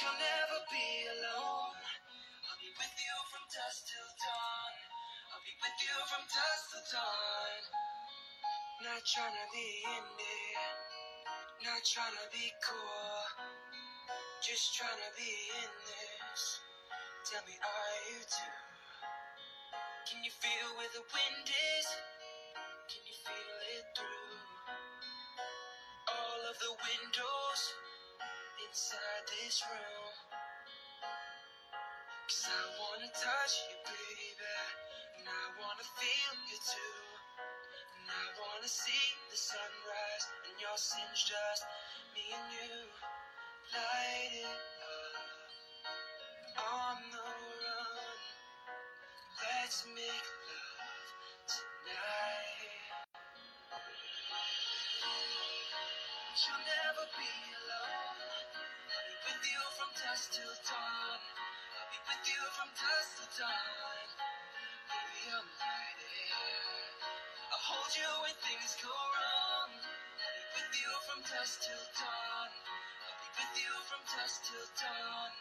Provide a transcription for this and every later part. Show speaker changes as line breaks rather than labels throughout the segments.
you'll never be alone. I'll be with you from dusk till dawn. I'll be with you from dusk till dawn. Not trying to be in there, not trying to be cool. Just trying to be in this. Tell me, are you too? Can you feel where the wind is? Can you feel it through all of the windows inside this room? Cause I wanna touch you, baby, and I wanna feel you too. And I wanna see the sunrise and your sins just me and you. Light it up on the run. Let's make love tonight. You'll never be alone. With you from dusk till dawn. I'll be with you from dusk till dawn. Baby, I'm right here. I'll hold you when things go wrong. I'll be with you from dusk till dawn. I'll be with you from dusk till dawn.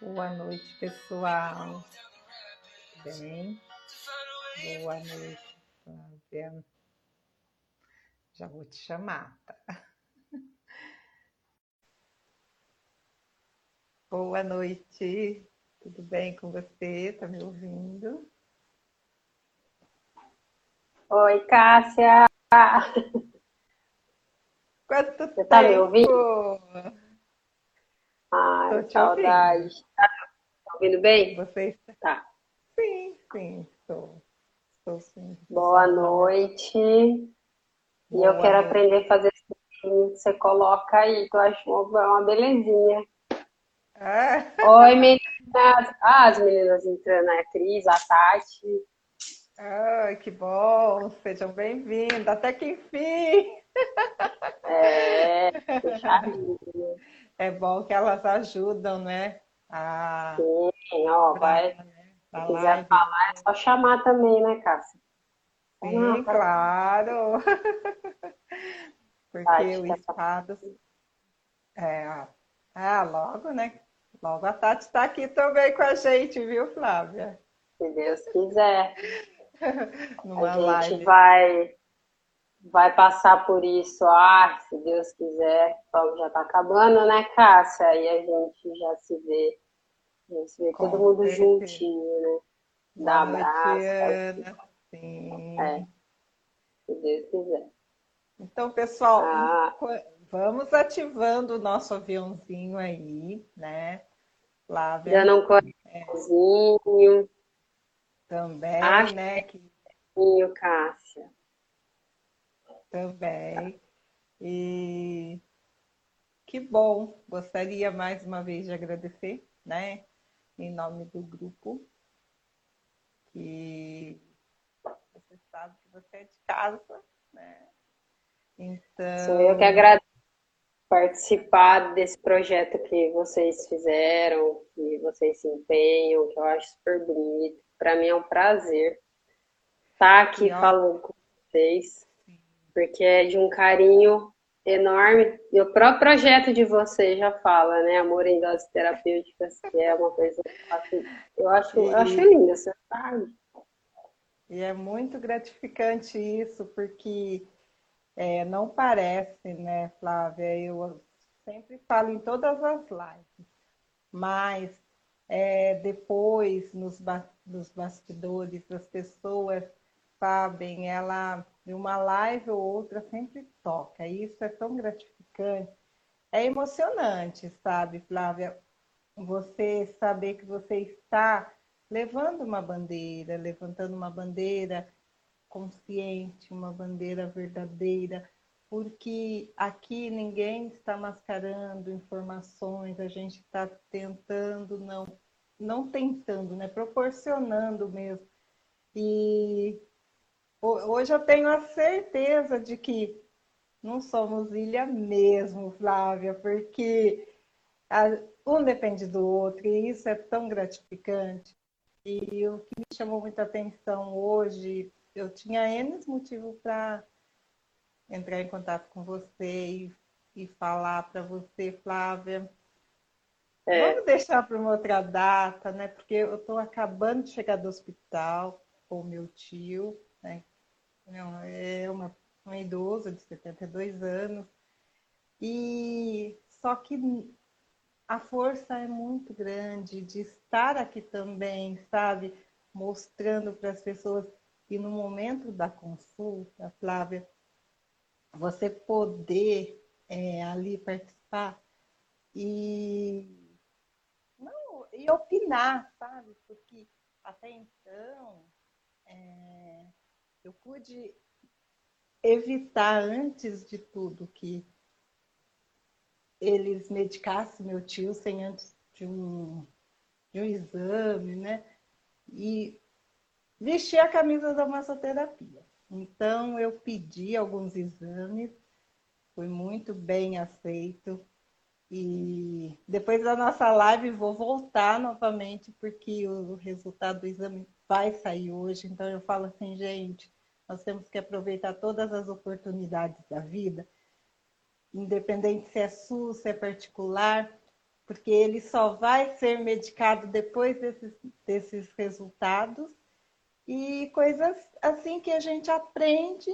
Boa noite, pessoal. Bem, boa noite, Flávia. Já vou te chamar, tá? Boa noite, tudo bem com você? Tá me ouvindo?
Oi, Cássia!
Quanto
Você tá me
tempo?
ouvindo? Ai, saudade. Tá ouvindo bem?
Você está?
Tá.
Sim, sim, estou. Estou sim.
Boa noite. E eu
Boa
quero
noite.
aprender a fazer esse que você coloca aí, que eu acho uma, uma belezinha.
Ah,
Oi, meninas! Ah, as meninas entrando, a Cris, a Tati.
ai, que bom! Sejam bem-vindos, até que enfim!
É, puxadinho.
É bom que elas ajudam, né? A
Sim, ó, vai.
né?
Se
A
quiser falar, é só chamar também, né, Cássia?
Sim,
Não, tá-
claro. Porque
Tati,
o espadas. É, ah, logo, né? Logo a Tati está aqui também com a gente, viu, Flávia?
Se Deus quiser.
Numa
A gente
live.
vai, vai passar por isso, ah, se Deus quiser. Então, já tá acabando, né, Cássia? Aí a gente já se vê, a gente se vê
Com
todo mundo
certeza.
juntinho, né? Dá
Boa
abraço,
Ana. Sim.
É. se Deus quiser.
Então, pessoal,
Ah.
vamos ativando o nosso aviãozinho aí, né? Flávia
Já não coraçãozinho,
também,
Acho-
né? Que
Cássia.
Também. E que bom. Gostaria mais uma vez de agradecer, né? Em nome do grupo, que você sabe que você é de casa, né? Então,
Sou eu que agradeço participar desse projeto que vocês fizeram, que vocês se empenham, que eu acho super bonito. Para mim é um prazer estar aqui
ó.
falando com vocês, porque é de um carinho enorme. E o próprio projeto de vocês já fala, né? Amor em doses terapêuticas, que é uma coisa que eu acho, eu acho, eu acho linda, você sabe?
E é muito gratificante isso, porque é, não parece, né, Flávia? Eu sempre falo em todas as lives, mas é, depois, nos, ba- nos bastidores, as pessoas sabem, ela, de uma live ou outra, sempre toca. E isso é tão gratificante. É emocionante, sabe, Flávia? Você saber que você está levando uma bandeira, levantando uma bandeira consciente, uma bandeira verdadeira, porque aqui ninguém está mascarando informações, a gente está tentando, não, não tentando, né? Proporcionando mesmo. E hoje eu tenho a certeza de que não somos ilha mesmo, Flávia, porque um depende do outro, e isso é tão gratificante. E o que me chamou muita atenção hoje, eu tinha N motivos para entrar em contato com você e, e falar para você, Flávia. É. Vamos deixar para uma outra data, né? Porque eu estou acabando de chegar do hospital com meu tio, né? É uma, uma idosa de 72 anos. E só que a força é muito grande de estar aqui também, sabe? Mostrando para as pessoas e no momento da consulta, Flávia, você poder é, ali participar e, não, e opinar, sabe? Porque até então é, eu pude evitar antes de tudo que eles medicassem meu tio sem antes de um, de um exame, né? E vestir a camisa da massoterapia. Então, eu pedi alguns exames, foi muito bem aceito. E depois da nossa live, vou voltar novamente, porque o resultado do exame vai sair hoje. Então, eu falo assim, gente, nós temos que aproveitar todas as oportunidades da vida, independente se é SUS, se é particular, porque ele só vai ser medicado depois desses, desses resultados e coisas assim que a gente aprende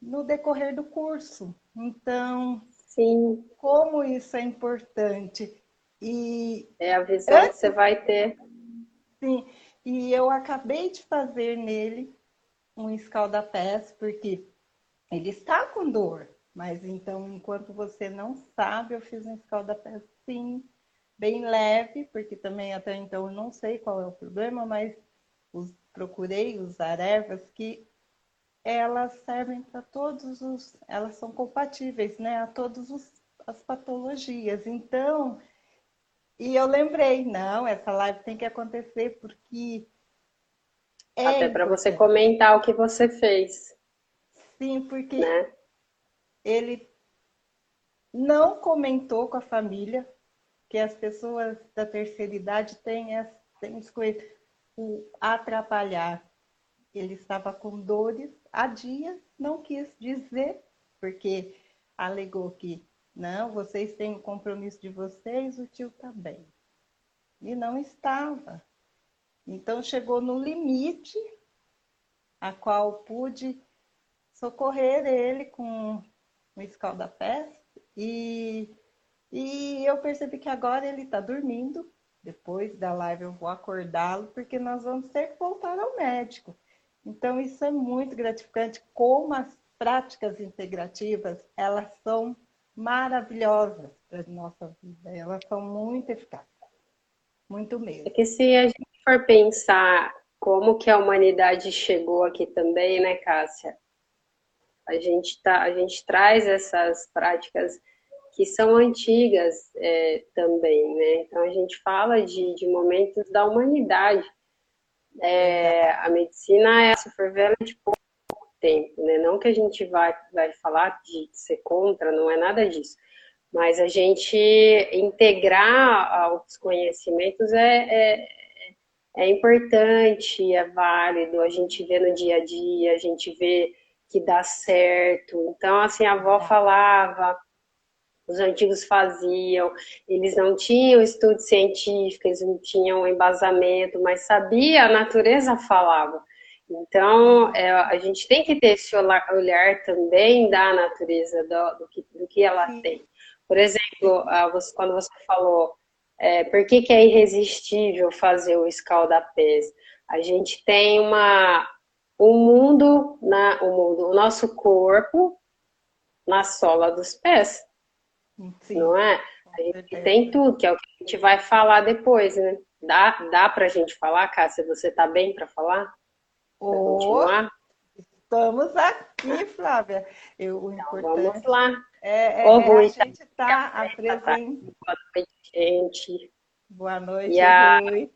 no decorrer do curso. Então,
Sim.
como isso é importante.
E é a visão antes, que você vai ter.
Sim, e eu acabei de fazer nele um escaldapés, porque ele está com dor, mas então, enquanto você não sabe, eu fiz um escaldapés sim, bem leve, porque também até então eu não sei qual é o problema, mas os, procurei usar ervas que elas servem para todos os, elas são compatíveis, né, a todas as patologias. Então, e eu lembrei, não, essa live tem que acontecer porque
é até para você comentar o que você fez.
Sim, porque né? ele não comentou com a família que as pessoas da terceira idade têm, têm coisas o atrapalhar. Ele estava com dores há dias, não quis dizer, porque alegou que não, vocês têm o compromisso de vocês, o tio também. E não estava. Então chegou no limite a qual pude socorrer ele com um escaldapés e, e eu percebi que agora ele está dormindo depois da live eu vou acordá-lo, porque nós vamos ter que voltar ao médico. Então, isso é muito gratificante, como as práticas integrativas, elas são maravilhosas para a nossa vida, elas são muito eficazes, muito mesmo.
É que se a gente for pensar como que a humanidade chegou aqui também, né, Cássia? A gente, tá, a gente traz essas práticas que são antigas é, também, né? Então a gente fala de, de momentos da humanidade. É, a medicina é se for velha de pouco tempo, né? Não que a gente vai, vai falar de ser contra, não é nada disso. Mas a gente integrar os conhecimentos é, é, é importante, é válido, a gente vê no dia a dia, a gente vê que dá certo. Então, assim, a avó falava, os antigos faziam, eles não tinham estudo científico, eles não tinham embasamento, mas sabia, a natureza falava. Então, é, a gente tem que ter esse olhar também da natureza, do, do, que, do que ela Sim. tem. Por exemplo, você, quando você falou, é, por que, que é irresistível fazer o escaldapés? A gente tem uma, um mundo, na, o mundo, o nosso corpo na sola dos pés. Sim. Não é? A gente tem tudo, que é o que a gente vai falar depois, né? Dá, dá pra gente falar, Cássia? Você tá bem para falar?
Continuar? Estamos aqui, Flávia. Eu, o então, importante
vamos lá.
É, é, Ô, é a gente tá, tá
apresentando. Boa noite, gente.
Boa noite, a... Rui.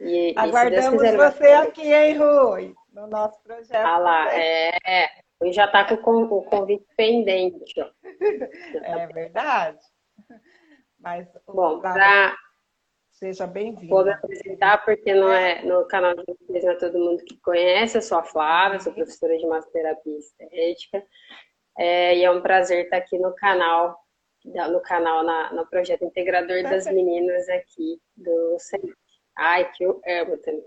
E, Aguardamos quiser, você aqui, hein, Rui? No nosso projeto.
Ah lá, é, é. já está com o convite pendente. Ó.
É verdade. Mas,
Bom, para
seja bem-vindo.
Vou me apresentar porque não é no canal de vocês não é todo mundo que conhece. Eu sou a Flávia, sou professora de massoterapia estética. É, e é um prazer estar aqui no canal, no canal, na, no projeto Integrador das Meninas aqui do Centro. Ai, que eu amo também.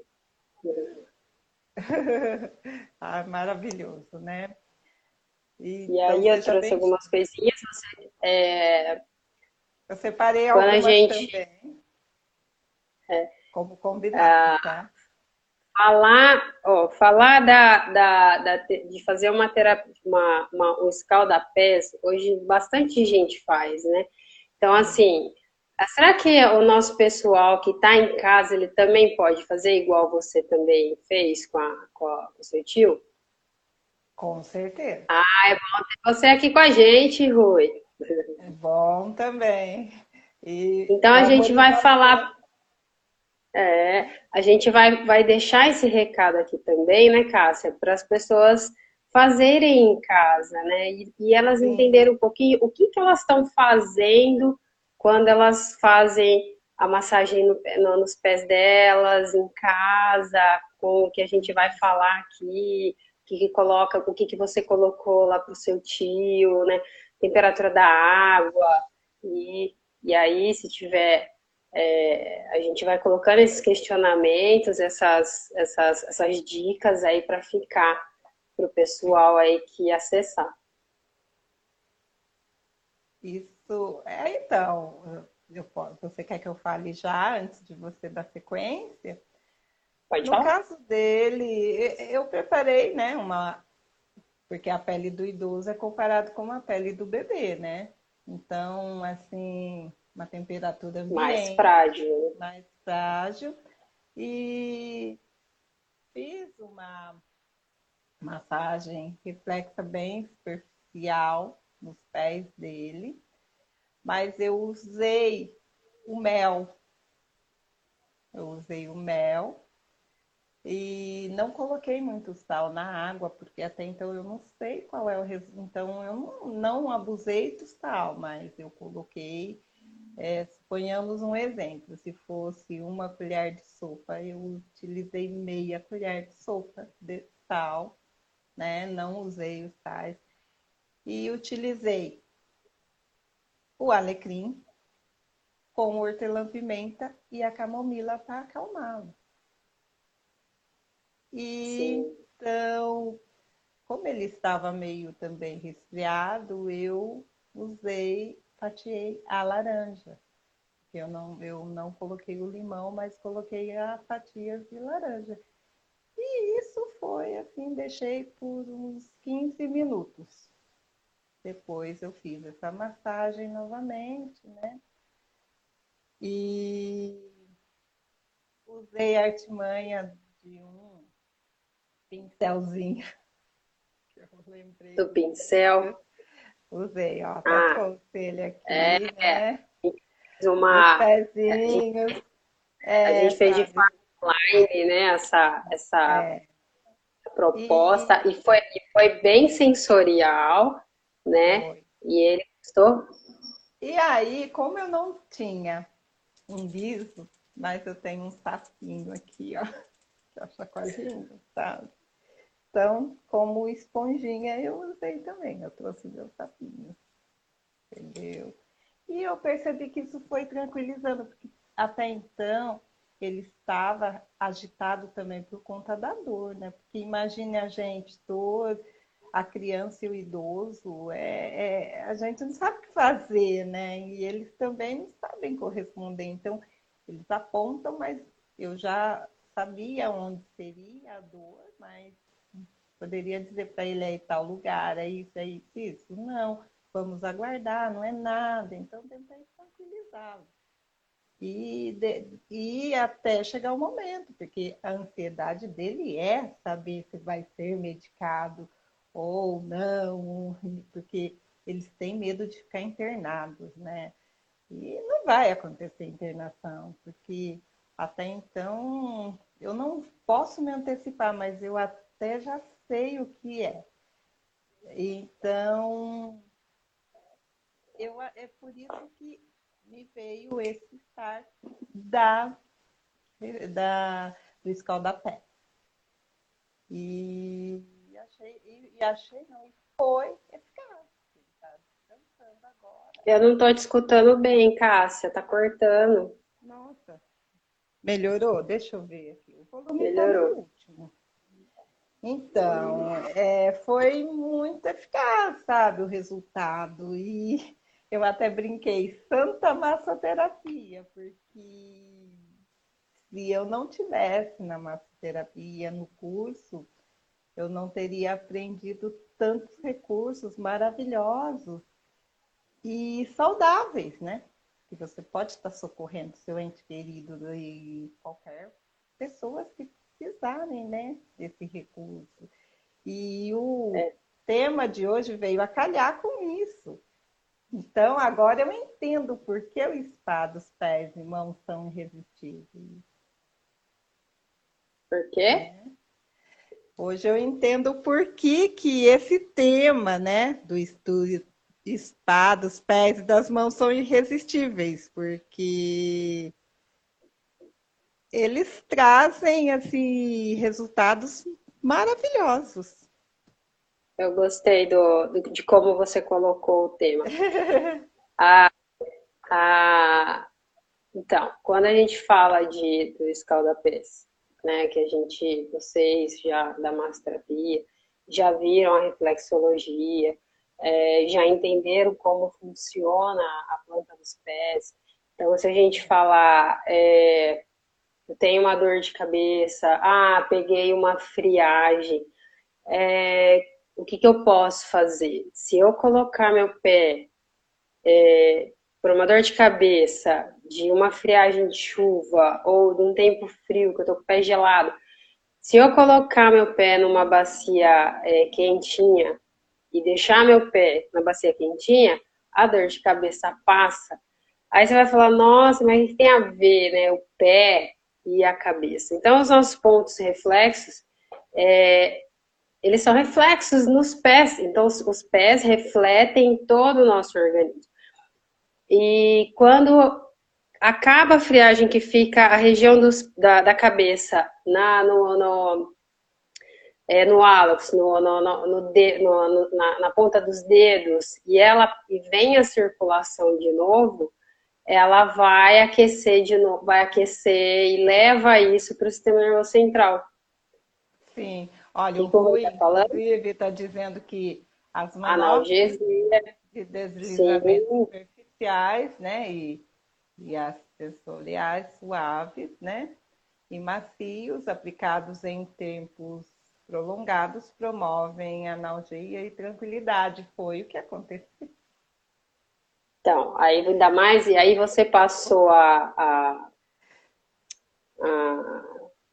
ah, maravilhoso, né?
E, e aí então, eu trouxe bem... algumas coisinhas. É...
Eu separei algumas gente... também. É. Como combinado, ah, tá?
Falar, ó, falar da, da, da, de fazer uma terapia, uma, uma, um escalda-pés, hoje bastante gente faz, né? Então, assim, será que o nosso pessoal que está em casa, ele também pode fazer igual você também fez com, a, com, a, com o seu tio?
Com certeza.
Ah, é bom ter você aqui com a gente, Rui.
É bom também.
E então a gente vai falar. É, a gente vai, vai deixar esse recado aqui também, né, Cássia, para as pessoas fazerem em casa, né? E, e elas Sim. entenderem um pouquinho o que, que elas estão fazendo quando elas fazem a massagem no, no, nos pés delas, em casa, com o que a gente vai falar aqui, que, que coloca, o que, que você colocou lá para o seu tio, né? Temperatura da água. E, e aí, se tiver. É, a gente vai colocando esses questionamentos, essas, essas, essas dicas aí para ficar para o pessoal aí que acessar.
Isso, é então, eu, você quer que eu fale já antes de você dar sequência?
Pode
no caso dele, eu preparei, né, uma. Porque a pele do idoso é comparado com a pele do bebê, né? Então, assim, uma temperatura ambiente,
mais frágil.
Mais frágil. E fiz uma massagem reflexa bem superficial nos pés dele, mas eu usei o mel. Eu usei o mel e não coloquei muito sal na água, porque até então eu não sei qual é o resultado. Então eu não, não, abusei do sal, mas eu coloquei. É, suponhamos um exemplo: se fosse uma colher de sopa, eu utilizei meia colher de sopa de sal, né? Não usei os sais. E utilizei o alecrim com hortelã-pimenta e a camomila para acalmá-lo. E então, como ele estava meio também resfriado, eu usei, fatiei a laranja. Eu não, eu não coloquei o limão, mas coloquei as fatias de laranja. E isso foi assim, deixei por uns 15 minutos. Depois eu fiz essa massagem novamente, né? E usei a artimanha de um pincelzinho.
Do pincel.
Usei, ó, tá ah, ele aqui, é, né?
Uma.
Os pezinhos.
É, a gente fez de online, né? Essa, essa é. proposta. E... e, foi, foi bem sensorial, né? Foi. E ele gostou?
E aí, como eu não tinha um viso, mas eu tenho um sapinho aqui, ó. Que é chacoalhinho, sabe? Então, como esponjinha, eu usei também. Eu trouxe meus sapinhos. Entendeu? E eu percebi que isso foi tranquilizando, porque até então ele estava agitado também por conta da dor, né? Porque imagine a gente, dor, a criança e o idoso, é, é, a gente não sabe o que fazer, né? E eles também não sabem corresponder. Então, eles apontam, mas eu já sabia onde seria a dor, mas Poderia dizer para ele é tal lugar, é isso, é isso, isso. Não, vamos aguardar, não é nada. Então, tentei tranquilizá-lo. E, de, e até chegar o momento, porque a ansiedade dele é saber se vai ser medicado ou não, porque eles têm medo de ficar internados, né? E não vai acontecer internação, porque até então eu não posso me antecipar, mas eu até já sei o que é. Então, eu, é por isso que me veio esse start da, da, do escaldapé. E achei, e, e achei não, e foi eficaz. Tá descansando agora.
Eu não estou te escutando bem, Cássia, tá cortando.
Nossa, melhorou? Deixa eu ver aqui. O volume
melhorou.
Tá no último. Então, é, foi muito eficaz, sabe, o resultado. E eu até brinquei, santa massoterapia, porque se eu não tivesse na massoterapia, no curso, eu não teria aprendido tantos recursos maravilhosos e saudáveis, né? Que você pode estar socorrendo seu ente querido e qualquer pessoa que precisarem, né, desse recurso. E o é. tema de hoje veio a calhar com isso. Então, agora eu entendo por que o spa dos pés e mãos são irresistíveis.
Por quê? É.
Hoje eu entendo por que, que esse tema, né, do estudo spa dos pés e das mãos são irresistíveis, porque eles trazem assim resultados maravilhosos.
Eu gostei do, de como você colocou o tema. ah, ah, então, quando a gente fala de, do escaldapés, né, que a gente, vocês já da massoterapia, já viram a reflexologia, é, já entenderam como funciona a planta dos pés. Então, se a gente falar é, tenho uma dor de cabeça, ah, peguei uma friagem, é, o que, que eu posso fazer? Se eu colocar meu pé é, por uma dor de cabeça, de uma friagem de chuva ou de um tempo frio, que eu tô com o pé gelado, se eu colocar meu pé numa bacia é, quentinha e deixar meu pé na bacia quentinha, a dor de cabeça passa. Aí você vai falar, nossa, mas tem a ver, né? O pé e a cabeça. Então, os nossos pontos reflexos, é, eles são reflexos nos pés. Então, os, os pés refletem todo o nosso organismo. E quando acaba a friagem que fica a região dos, da, da, cabeça na, no, no, é, no no, no, no, no na, na, ponta dos dedos, e ela e vem a circulação de novo, ela vai aquecer de novo, vai aquecer e leva isso para o sistema nervoso central.
Sim, olha, o Rui está dizendo que as
manobras
de deslizamento Sim. superficiais, né, e, e as sensoriais suaves, né, e macios, aplicados em tempos prolongados, promovem analgeia e tranquilidade. Foi o que aconteceu.
Então, aí ainda mais, e aí você passou a, a, a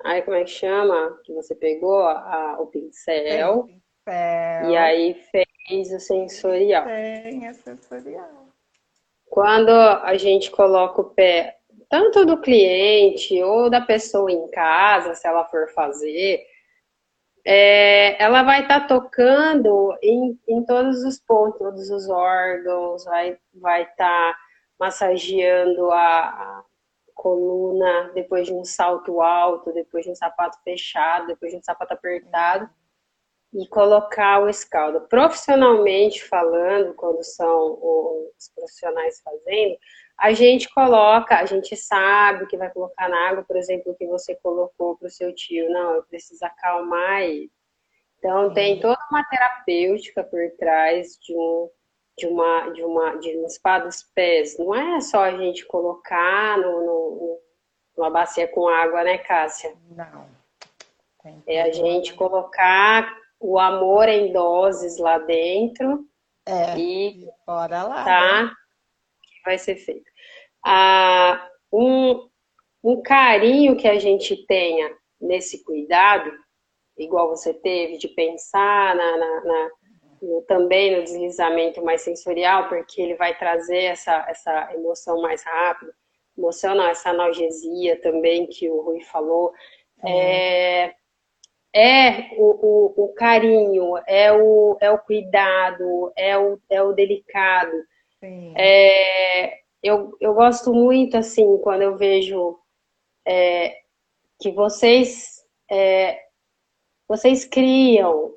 aí como é que chama? Que você pegou a, o pincel, pincel, e aí fez o sensorial.
Tem a sensorial.
Quando a gente coloca o pé, tanto do cliente ou da pessoa em casa, se ela for fazer, é, ela vai estar tá tocando em, em todos os pontos, todos os órgãos, vai estar vai tá massageando a, a, coluna depois de um salto alto, depois de um sapato fechado, depois de um sapato apertado, e colocar o escaldo. Profissionalmente falando, quando são os profissionais fazendo, a gente coloca, a gente sabe que vai colocar na água, por exemplo, o que você colocou para o seu tio. Não, eu preciso acalmar ele. Então, tem toda uma terapêutica por trás de um de uma de uma de um spa dos pés. Não é só a gente colocar no, no, numa bacia com água, né, Cássia?
Não.
É a gente colocar o amor em doses lá dentro
é,
e
bora lá.
Tá? Né? Vai ser feito. Ah, um, um carinho que a gente tenha nesse cuidado, igual você teve, de pensar na, na, na no, também no deslizamento mais sensorial, porque ele vai trazer essa, essa emoção mais rápido. Emoção não, essa analgesia também que o Rui falou. É, é o, o, o, carinho, é o, é o cuidado, é o, é o delicado. É, eu, eu gosto muito, assim, quando eu vejo é, que vocês, é, vocês criam,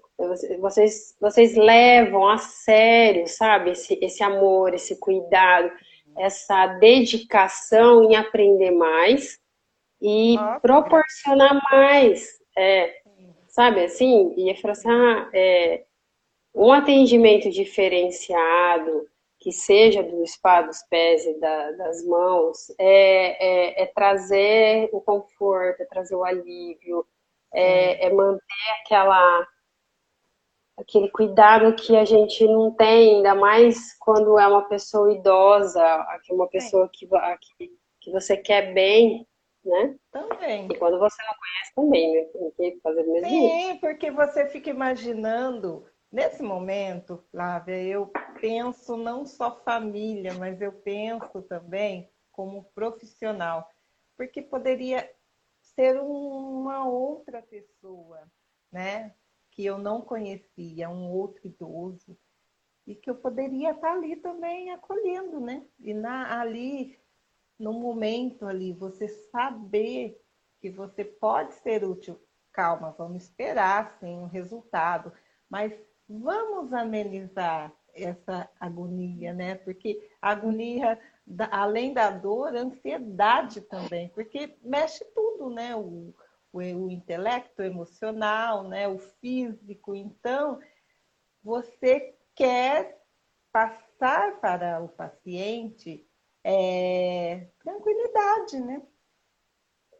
vocês, vocês levam a sério, sabe, esse, esse amor, esse cuidado, essa dedicação em aprender mais e proporcionar mais, é, sabe, assim, e falar assim, ah, é, um atendimento diferenciado, que seja do spa dos pés e da, das mãos, é, é, é, trazer o conforto, é trazer o alívio, é, é, manter aquela aquele cuidado que a gente não tem, ainda mais quando é uma pessoa idosa, que é uma pessoa que, que, que você quer bem, né?
Também.
E quando você não conhece também, né? Tem que fazer o mesmo.
Sim, porque você fica imaginando Nesse momento, Flávia, eu penso não só família, mas eu penso também como profissional, porque poderia ser uma outra pessoa, né? Que eu não conhecia, um outro idoso, e que eu poderia estar ali também acolhendo, né? E na, ali, no momento ali, você saber que você pode ser útil. Calma, vamos esperar sim um resultado, mas vamos amenizar essa agonia, né? Porque agonia, além da dor, a ansiedade também, porque mexe tudo, né? O, o, o intelecto, o emocional, né? O físico. Então, você quer passar para o paciente é, tranquilidade, né?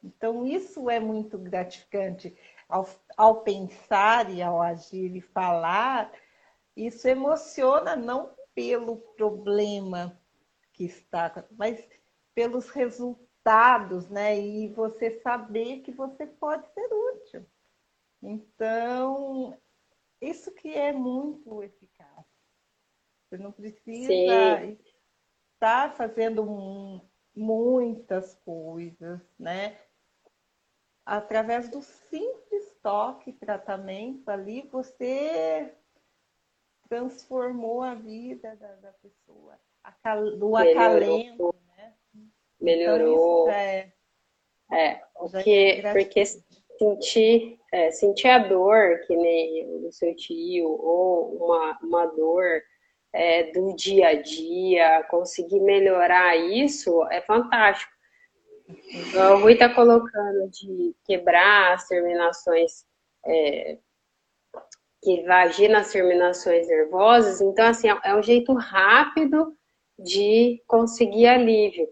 Então, isso é muito gratificante ao, ao pensar e ao agir e falar, isso emociona não pelo problema que está, mas pelos resultados, né? E você saber que você pode ser útil. Então, isso que é muito eficaz. Você não precisa Sim. estar fazendo muitas coisas, né? Através do simples toque, tratamento ali, você transformou a vida da, da pessoa, do acalento, né?
Melhorou. Então, é, é, porque, é porque sentir, é, sentir a dor, que nem o seu tio, ou uma, uma dor é, do dia a dia, conseguir melhorar isso é fantástico. O Rui está colocando de quebrar as terminações, é, que vai agir nas terminações nervosas. Então, assim, é um jeito rápido de conseguir alívio.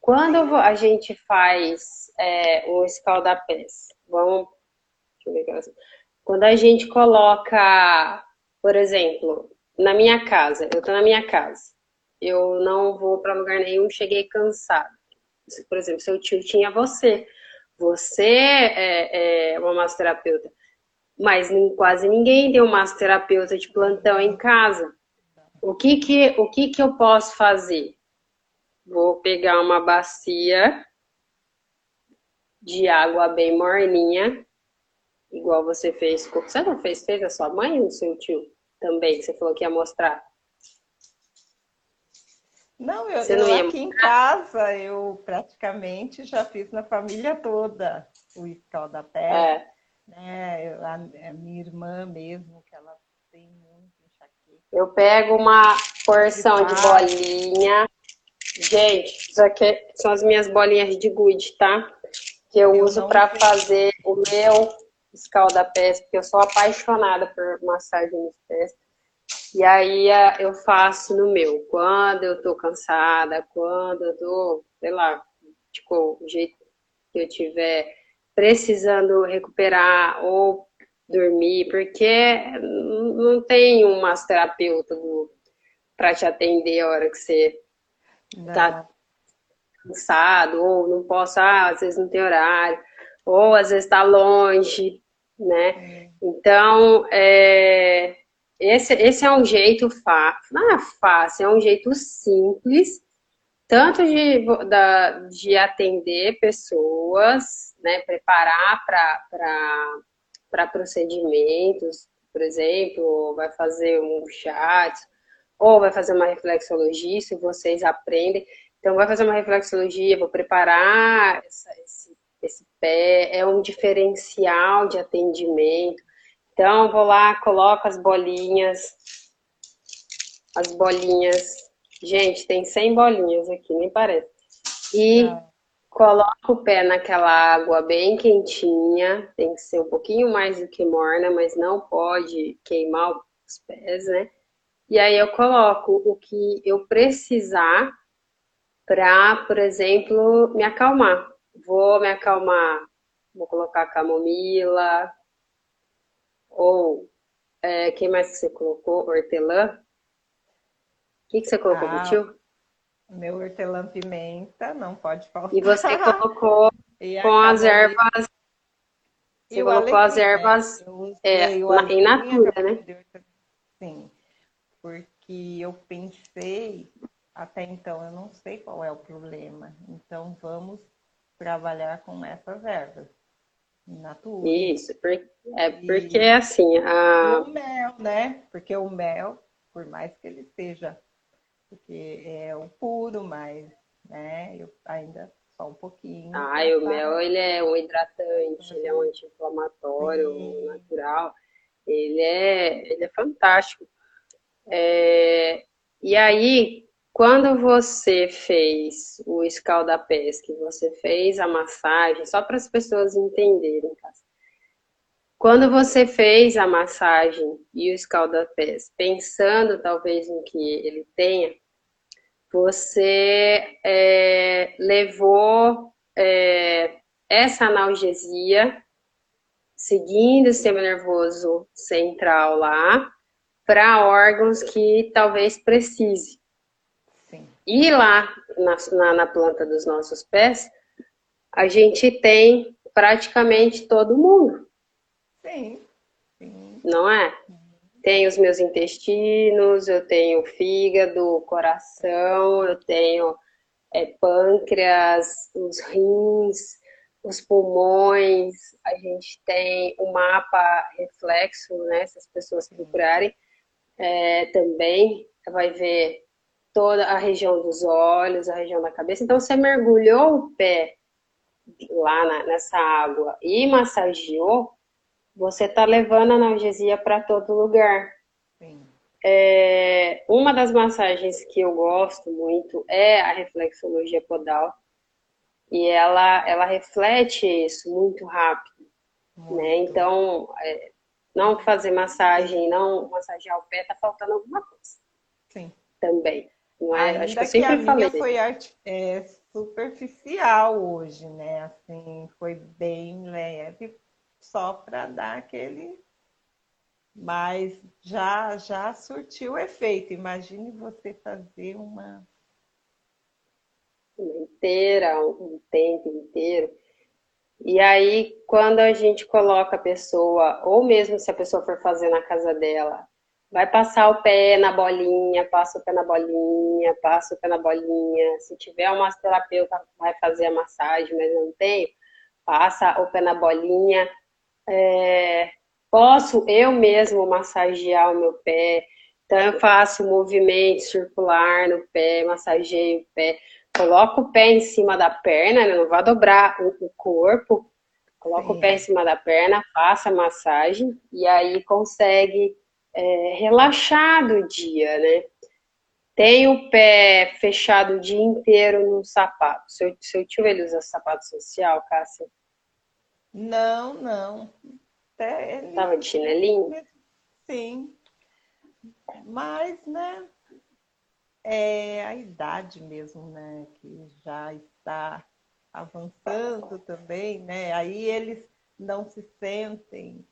Quando a gente faz é, um escaldapés, vamos. Quando a gente coloca, por exemplo, na minha casa, eu estou na minha casa, eu não vou para lugar nenhum, cheguei cansado por exemplo, seu tio tinha você. Você é, é uma massoterapeuta. Mas quase ninguém tem um massoterapeuta de plantão em casa. O que que, o que que eu posso fazer? Vou pegar uma bacia de água bem morninha, igual você fez. Você não fez, fez a sua mãe ou seu tio também, você falou que ia mostrar?
Não, eu, eu não aqui em casa, eu praticamente já fiz na família toda o escaldapé. É. Né? Eu, a, a, minha irmã mesmo, que ela tem muito enxaqueca.
Eu pego uma porção de, de bolinha. Gente, isso aqui são as minhas bolinhas de gude, tá? Que eu, eu uso para fazer o meu escaldapés, porque eu sou apaixonada por massagem nos pés. E aí eu faço no meu, quando eu tô cansada, quando eu tô, sei lá, tipo, o jeito que eu tiver precisando recuperar ou dormir, porque não tem um massoterapeuta para te atender a hora que você não. tá cansado, ou não posso, ah, às vezes não tem horário, ou às vezes está longe, né? É. Então, é, esse, esse é um jeito fácil, não é fácil, é um jeito simples, tanto de, da, de atender pessoas, né, preparar para procedimentos, por exemplo, vai fazer um chat, ou vai fazer uma reflexologia, se vocês aprendem. Então, vai fazer uma reflexologia, vou preparar essa, esse, esse pé, é um diferencial de atendimento. Então, vou lá, coloco as bolinhas, as bolinhas. Gente, tem 100 bolinhas aqui, nem parece. E ah. coloco o pé naquela água bem quentinha, tem que ser um pouquinho mais do que morna, mas não pode queimar os pés, né? E aí eu coloco o que eu precisar para, por exemplo, me acalmar. Vou me acalmar, vou colocar camomila, ou é, quem mais que você colocou? Hortelã? O que, que você colocou, ah?
Meu hortelã-pimenta, não pode faltar.
E você colocou e com as ervas. Você colocou as ervas é, em natura, né?
Sim, porque eu pensei até então eu não sei qual é o problema. Então vamos trabalhar com essas ervas natura.
Isso, é porque é assim. A...
o mel, né? Porque o mel, por mais que ele seja, porque é o puro, mas né, eu ainda só um pouquinho.
Ah, o mel ele é um hidratante, ele é um anti-inflamatório natural. Ele é, ele é fantástico. É, e aí, quando você fez o escaldapés, que você fez a massagem, só para as pessoas entenderem, tá? Quando você fez a massagem e o escaldapés, pensando talvez no que ele tenha, você é, levou é, essa analgesia, seguindo o sistema nervoso central lá, para órgãos que talvez precise. E lá na, na, na planta dos nossos pés, a gente tem praticamente todo mundo.
Sim. Sim.
Não é? Tenho os meus intestinos, eu tenho fígado, coração, eu tenho é, pâncreas, os rins, os pulmões, a gente tem o um mapa reflexo, né? Se as pessoas procurarem, é, também vai ver toda a região dos olhos, a região da cabeça. Então, você mergulhou o pé lá na, nessa água e massageou, você está levando a analgesia para todo lugar. É, uma das massagens que eu gosto muito é a reflexologia podal. E ela, ela reflete isso muito rápido. Muito. Né? Então, é, não fazer massagem, não massagear o pé, tá faltando alguma coisa.
Sim.
Também.
É? Ainda Acho que eu sempre que a falei. minha foi é, superficial hoje, né? Assim, foi bem leve, só para dar aquele. Mas já, já surtiu efeito. Imagine você fazer uma.
Inteira, um tempo inteiro. E aí, quando a gente coloca a pessoa, ou mesmo se a pessoa for fazer na casa dela, Vai passar o pé na bolinha, passa o pé na bolinha, passa o pé na bolinha. Se tiver uma massoterapeuta, vai fazer a massagem, mas não tem, passa o pé na bolinha. É, posso eu mesmo massagear o meu pé. Então, eu faço movimento circular no pé, massageio o pé. Coloco o pé em cima da perna, né? não vai dobrar o, corpo. Coloco Sim. o pé em cima da perna, faça a massagem e aí consegue é, relaxado o dia, né? Tem o pé fechado o dia inteiro no sapato. Seu, seu tio, ele usa sapato social, Cássia?
Não, não.
Até ele... Tava de chinelinho?
Sim. Mas, né, é a idade mesmo, né, que já está avançando também, né? Aí eles não se sentem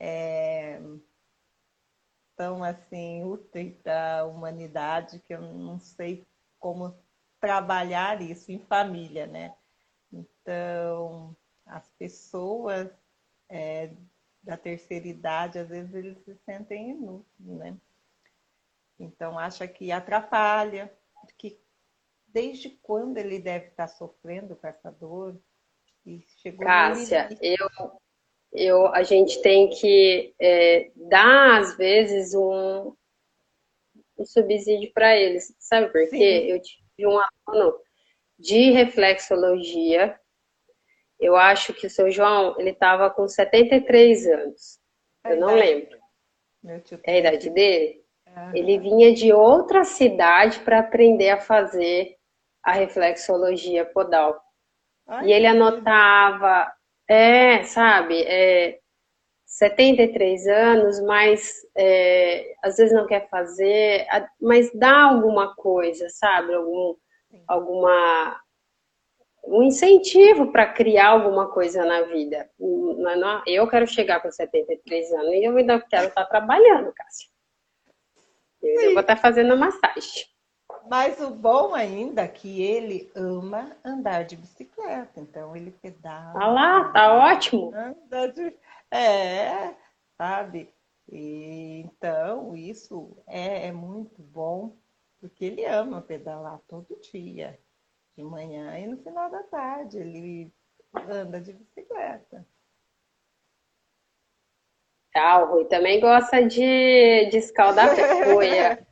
é, tão assim úteis da humanidade que eu não sei como trabalhar isso em família, né? Então, as pessoas é, da terceira idade, às vezes eles se sentem inúteis, né? Então, acha que atrapalha, que desde quando ele deve estar sofrendo com essa dor?
E chegou Cássia, eu, eu, a gente tem que é, dar, às vezes, um, um subsídio para eles. Sabe por quê? Eu tive um aluno de reflexologia. Eu acho que o seu João, ele estava com 73 anos. Eu não lembro. É a idade dele? Uhum. Ele vinha de outra cidade para aprender a fazer a reflexologia podal. Ai, e ele anotava, é, sabe, é, 73 anos, mas é, às vezes não quer fazer, mas dá alguma coisa, sabe? Algum, alguma um incentivo para criar alguma coisa na vida. Eu quero chegar com 73 anos e eu ainda quero estar trabalhando, Cássia. Eu vou estar fazendo massagem.
Mas o bom ainda é que ele ama andar de bicicleta, então ele pedala.
Ah lá, tá ótimo. Anda
de... É, sabe? E, então, isso é, é muito bom, porque ele ama pedalar todo dia, de manhã e no final da tarde. Ele anda de bicicleta.
Ah, o Rui também gosta de, de escaldar folha.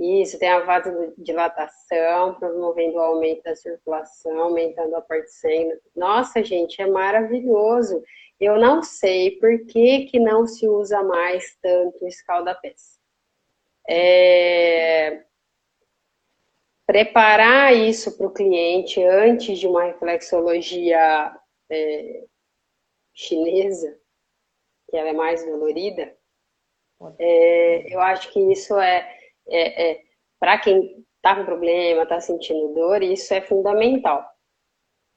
Isso, tem a vasodilatação, promovendo o aumento da circulação, aumentando a particina. Nossa, gente, é maravilhoso. Eu não sei por que, que não se usa mais tanto escalda-pés. É... Preparar isso para o cliente antes de uma reflexologia é, chinesa, que ela é mais dolorida, é, eu acho que isso é é, é para quem está com problema, está sentindo dor, isso é fundamental.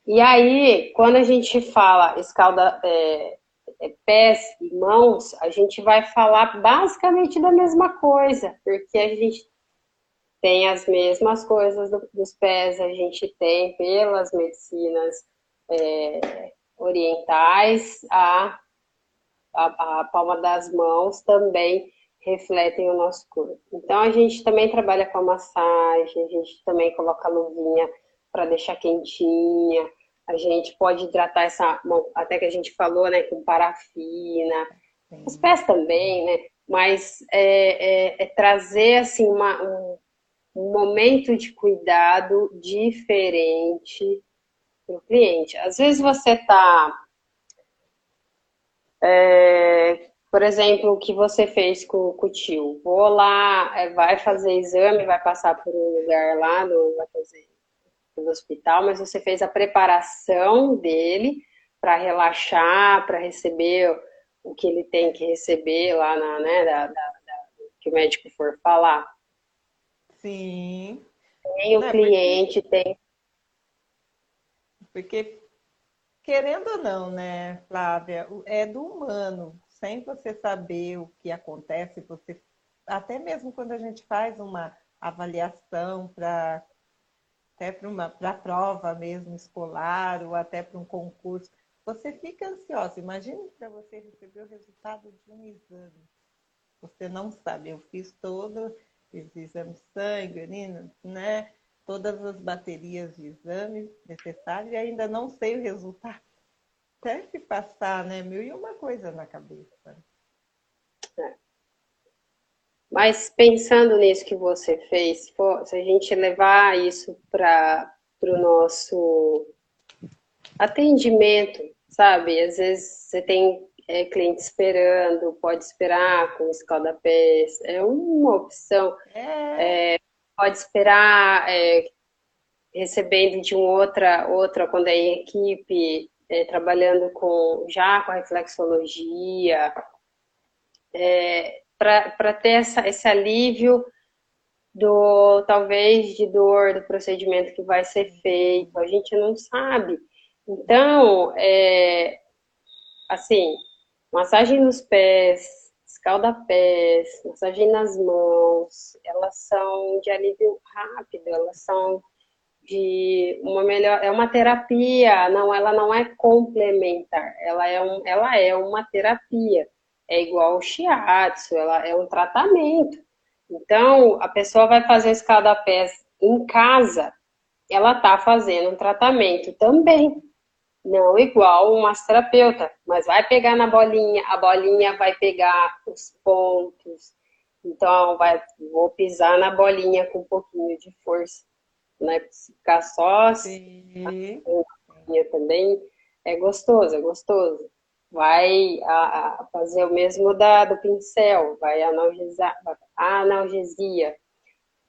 E aí, quando a gente fala escalda é, é, pés e mãos, a gente vai falar basicamente da mesma coisa, porque a gente tem as mesmas coisas do, dos pés, a gente tem pelas medicinas é, orientais, a, a, a palma das mãos também refletem o nosso corpo. Então a gente também trabalha com a massagem, a gente também coloca a luvinha para deixar quentinha. A gente pode hidratar essa mão, até que a gente falou, né, com parafina. Sim. Os pés também, né? Mas é, é, é trazer assim uma, um, um momento de cuidado diferente para o cliente. Às vezes você está é, por exemplo, o que você fez com, com o tio. Vou lá, é, vai fazer exame, vai passar por um lugar lá, no, vai fazer no hospital, mas você fez a preparação dele para relaxar, para receber o que ele tem que receber lá na, né, da, da, da, que o médico for falar.
Sim.
Tem o não, cliente,
porque...
tem.
Porque, querendo ou não, né, Flávia, é do humano sem você saber o que acontece, você até mesmo quando a gente faz uma avaliação para até para uma para prova mesmo escolar ou até para um concurso, você fica ansiosa. Imagine para você receber o resultado de um exame. Você não sabe, eu fiz todo, fiz exame de sangue, urina, né? Todas as baterias de exame necessárias e ainda não sei o resultado deve passar, né? Mil e uma coisa na cabeça. É.
Mas pensando nisso que você fez, se a gente levar isso para o nosso atendimento, sabe? Às vezes você tem é, cliente esperando, pode esperar com escalda-pés, é uma opção. É. É, pode esperar é, recebendo de um outra, outra quando é em equipe, é, trabalhando com já com a reflexologia, é, para ter essa, esse alívio do talvez de dor do procedimento que vai ser feito, a gente não sabe. Então, é, assim, massagem nos pés, escalda-pés, massagem nas mãos, elas são de alívio rápido, elas são de uma melhor é uma terapia não ela não é complementar ela é um, ela é uma terapia. É igual o shiatsu ela é um tratamento. Então a pessoa vai fazer escada pés em casa ela tá fazendo um tratamento também. Não igual um massoterapeuta mas vai pegar na bolinha a bolinha vai pegar os pontos. Então vai vou pisar na bolinha com um pouquinho de força né? Se ficar só
Sim.
também é gostoso, é gostoso. Vai a, a fazer o mesmo da, do pincel, vai analgesar, a analgesia.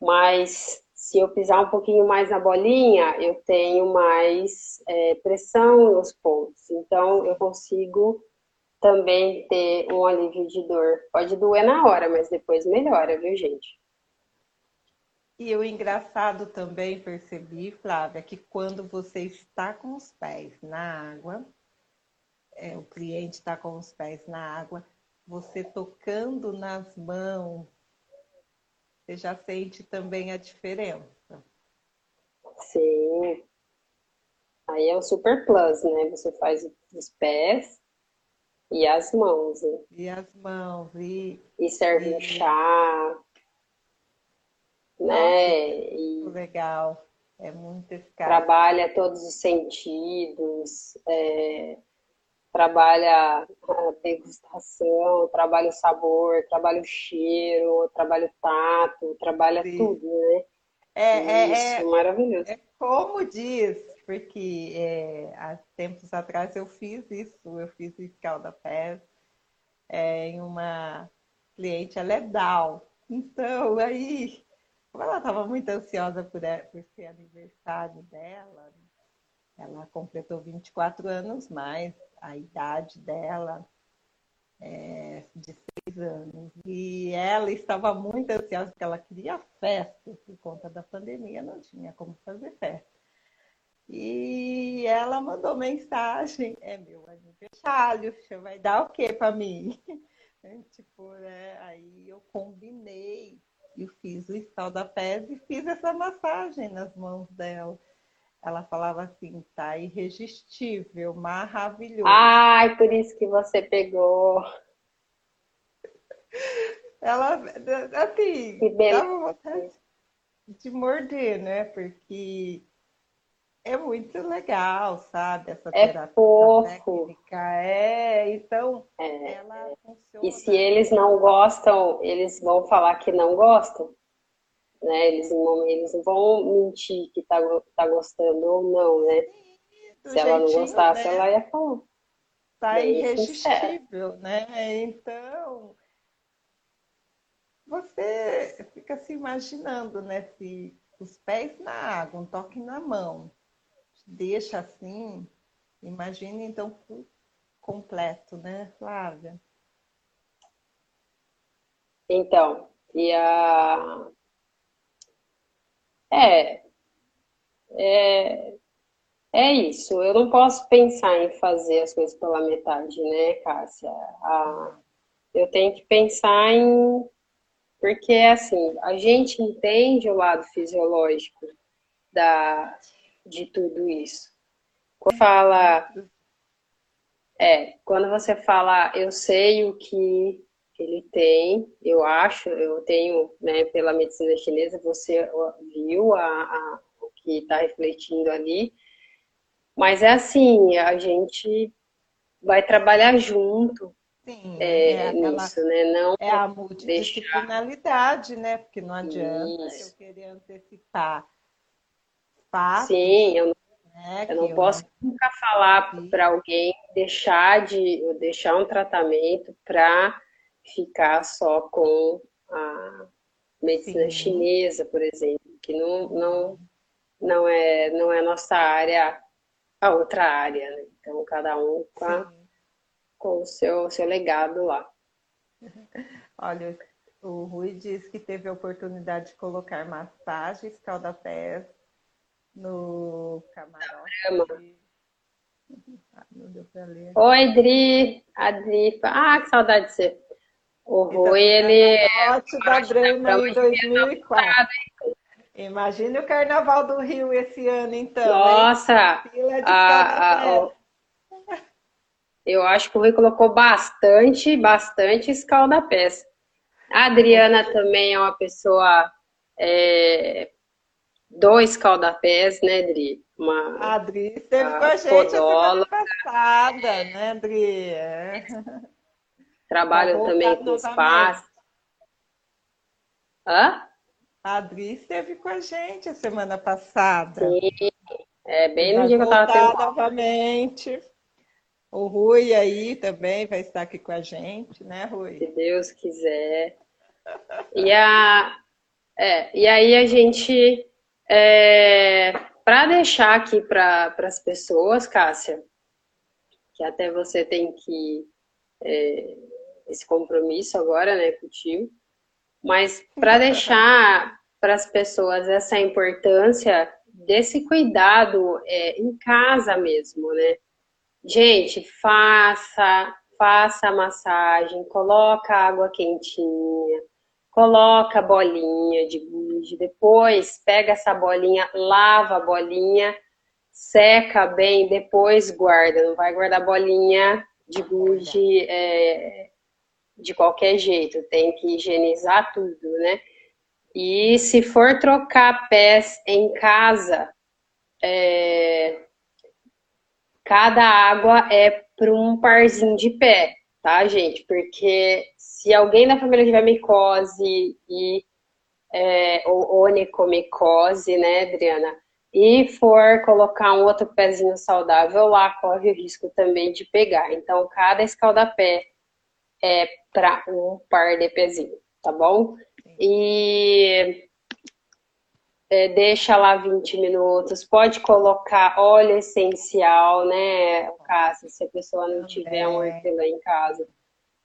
Mas se eu pisar um pouquinho mais na bolinha, eu tenho mais é, pressão nos pontos. Então, eu consigo também ter um alívio de dor. Pode doer na hora, mas depois melhora, viu, gente?
E o engraçado também percebi, Flávia, que quando você está com os pés na água, é, o cliente está com os pés na água, você tocando nas mãos, você já sente também a diferença.
Sim. Aí é o super plus, né? Você faz os pés e as mãos. Né?
E as mãos. E,
e serve e... um chá. Né?
E legal. É muito eficaz.
Trabalha todos os sentidos. É... Trabalha a degustação, trabalha o sabor, trabalha o cheiro, trabalha o tato, trabalha Sim. tudo, né?
É, é,
Isso, é, maravilhoso.
É como diz, porque é, há tempos atrás eu fiz isso, eu fiz escalda pés é, em uma cliente, ela é Down. Então, aí, como ela estava muito ansiosa por, é, por ser aniversário dela, ela completou 24 anos, mas a idade dela é de seis anos. E ela estava muito ansiosa, porque ela queria festa, por conta da pandemia, não tinha como fazer festa. E ela mandou mensagem, é meu aniversário, você vai dar o quê para mim? tipo, né? Aí eu combinei, eu fiz o estalo da pés e fiz essa massagem nas mãos dela. Ela falava assim, tá irresistível, maravilhoso.
Ai, por isso que você pegou.
Ela, assim, dava vontade de morder, né? Porque é muito legal, sabe? Essa
é
terapia
fofo.
técnica. É, então
é.
ela funciona.
E se eles não gostam, eles vão falar que não gostam. Né? Eles, não, eles não vão mentir que tá, tá gostando ou não, né? Se ela não gostasse,
né?
ela ia falar.
Tá irresistível, né? Então, você fica se imaginando, né? Se os pés na água, um toque na mão, deixa assim, imagine então completo, né, Flávia?
Então, e a. É, é, é isso. Eu não posso pensar em fazer as coisas pela metade, né, Cássia? Eu tenho que pensar em. Porque, assim, a gente entende o lado fisiológico da, de tudo isso. Quando fala, é, quando você fala, eu sei o que ele tem, eu acho, eu tenho, né, pela medicina chinesa, você viu a, a o que está refletindo ali, mas é assim, a gente vai trabalhar junto
Sim,
é,
é aquela,
nisso, né? Não
é a multidisciplinaridade, deixar... né? Porque não adianta Isso. eu querer antecipar
Sim, eu não, né, eu não posso não... nunca falar para alguém deixar de deixar um tratamento para ficar só com a medicina Sim. chinesa, por exemplo, que não, não, não é não é nossa área, a outra área, né? Então cada um com, a, com o seu seu legado lá.
Olha, o Rui disse que teve a oportunidade de colocar massagens, calda-pés no camarote.
Ah, não deu pra ler. Oi, Dri. Adri. Ah, que saudade de você. O então, Rui, ele.
Camarote da Brama em 2004. Imagine o Carnaval do Rio esse ano, então.
Nossa! A, a, eu acho que o Rui colocou bastante, bastante escalda-pés. A Adriana também é uma pessoa é, dois caldapés, né, Dri?
Uma, a Adri esteve com a gente podóloga. passada, né, Dri? É.
Trabalho também com os pás. Hã?
A Adri esteve com a gente a semana passada.
Sim, é bem no dia que eu estava tendo...
novamente. O Rui aí também vai estar aqui com a gente, né, Rui?
Se Deus quiser. E, a, é, e aí a gente, é, para deixar aqui para as pessoas, Cássia, que até você tem que é, esse compromisso agora, né, contigo, mas para deixar para as pessoas essa importância desse cuidado é, em casa mesmo, né? Gente, faça, faça a massagem, coloca água quentinha, coloca a bolinha de gude, depois pega essa bolinha, lava a bolinha, seca bem, depois guarda. Não vai guardar bolinha de gude é, de qualquer jeito, tem que higienizar tudo, né? E se for trocar pés em casa, é, cada água é para um parzinho de pé, tá, gente? Porque se alguém da família tiver micose e é, ou onicomicose, né, Adriana? E for colocar um outro pezinho saudável lá, corre o risco também de pegar. Então, cada escaldapé é para um par de pezinho, tá bom? E é, deixa lá 20 minutos. Pode colocar óleo essencial, né, Cássia, se a pessoa não tiver um hortelã em casa,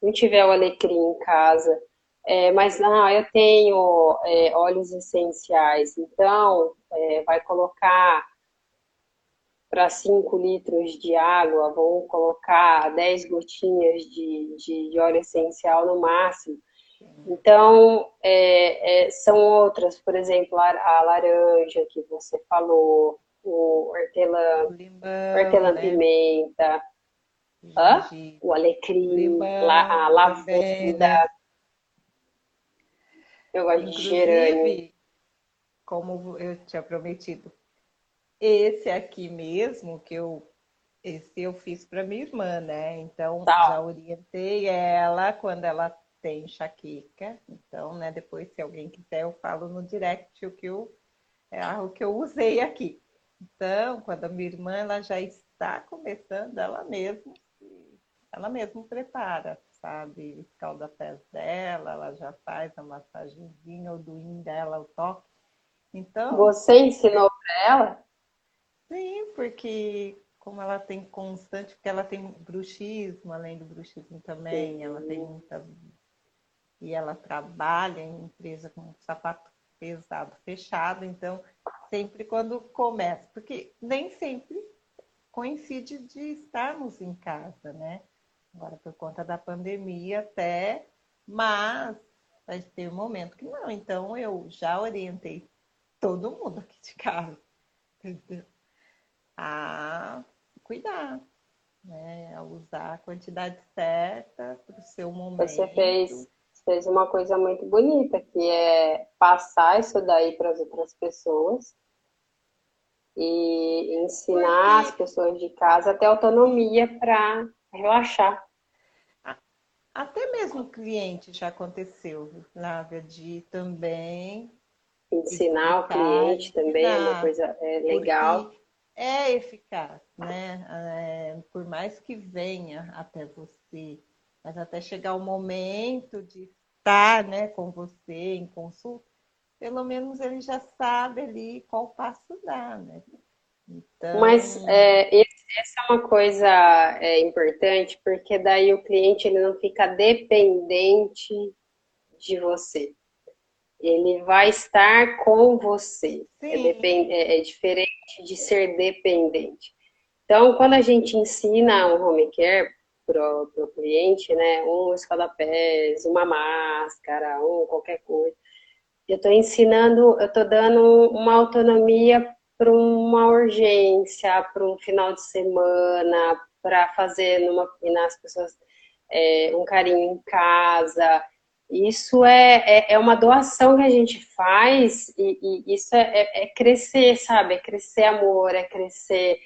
não tiver o alecrim em casa. É, mas não, eu tenho é, óleos essenciais, então é, vai colocar para 5 litros de água, vamos colocar 10 gotinhas de, de, de óleo essencial no máximo. Então, é, é, são outras, por exemplo, a, a, laranja que você falou, o hortelã, hortelã-pimenta, né? o alecrim, limão, la, a lavanda. Eu gosto Inclusive, de gerânio.
Como eu tinha prometido, esse aqui mesmo, que eu esse eu fiz para minha irmã, né? Então tá. já orientei ela quando ela tem enxaqueca. Então, né, depois, se alguém quiser, eu falo no direct o que eu, é, o que eu usei aqui. Então, quando a minha irmã ela já está começando, ela mesma, ela mesma prepara, sabe? Escalda pés dela, ela já faz a massagenzinha, o doim dela, o toque. Então.
Você ensinou para ela?
Sim, porque como ela tem constante, porque ela tem bruxismo, além do bruxismo também, Sim. ela tem muita e ela trabalha em empresa com sapato pesado fechado, então sempre quando começa, porque nem sempre coincide de estarmos em casa, né? Agora por conta da pandemia até, mas vai ter um momento que não. Então eu já orientei todo mundo aqui de casa entendeu? a cuidar, né? A usar a quantidade certa para o seu momento.
Você fez fez uma coisa muito bonita, que é passar isso daí para as outras pessoas e ensinar as pessoas de casa a ter autonomia para relaxar.
Até mesmo o cliente já aconteceu, Flávia, de também
ensinar o cliente também é uma coisa é, legal.
É eficaz, né? É, por mais que venha até você, mas até chegar o momento de estar né, com você em consulta, pelo menos ele já sabe ali qual passo dar, né?
Então... Mas é, essa é uma coisa é, importante, porque daí o cliente ele não fica dependente de você. Ele vai estar com você. É, é, é diferente de ser dependente. Então, quando a gente ensina um home care, para o cliente, né? Um escaldapés, uma máscara, um qualquer coisa. Eu estou ensinando, eu estou dando uma autonomia para uma urgência, para um final de semana, para fazer numa, nas pessoas é, um carinho em casa. Isso é, é, é, uma doação que a gente faz e, e isso é, é, é crescer, sabe? É crescer amor, é crescer